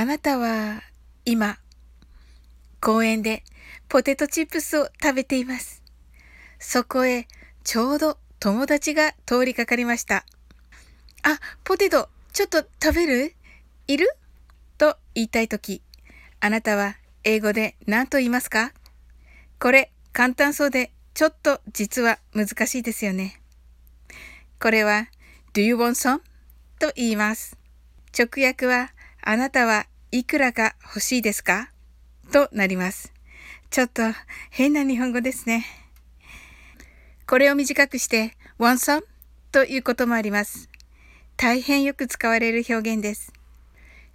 あなたは今、公園でポテトチップスを食べています。そこへちょうど友達が通りかかりました。あ、ポテト、ちょっと食べる？いる？と言いたいとき、あなたは英語で何と言いますか？これ簡単そうでちょっと実は難しいですよね。これは Do you want some? と言います。直訳はあなたはいくらが欲しいですか？となります。ちょっと変な日本語ですね。これを短くして want some ということもあります。大変よく使われる表現です。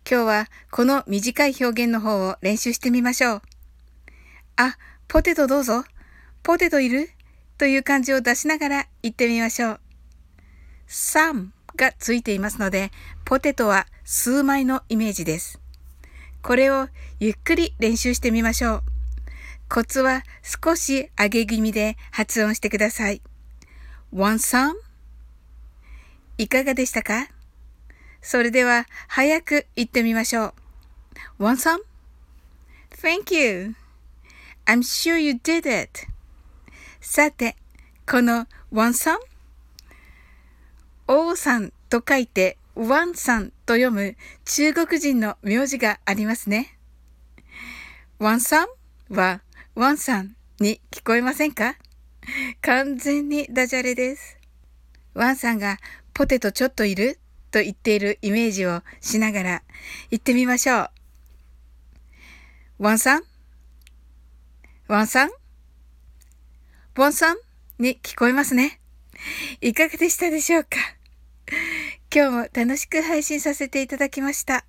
今日はこの短い表現の方を練習してみましょう。あ、ポテトどうぞ。ポテトいる？という感じを出しながら言ってみましょう。some がついていますので、ポテトは数枚のイメージです。これをゆっくり練習してみましょう。コツは少し上げ気味で発音してください。want some? いかがでしたか？それでは早く言ってみましょう。want some?Thank you. I'm sure you did it. さて、この want some? 王さんと書いてワンさんと読む中国人の名字がありますね。ワンさんは want some に聞こえませんか？完全にダジャレです。ワンさんがポテトちょっといると言っているイメージをしながら言ってみましょう。ワンさん？ワンさん？ワンさんに聞こえますね。いかがでしたでしょうか？今日も楽しく配信させていただきました。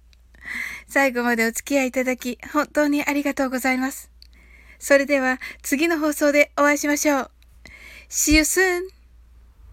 最後までお付き合いいただき、本当にありがとうございます。それでは次の放送でお会いしましょう。See you soon!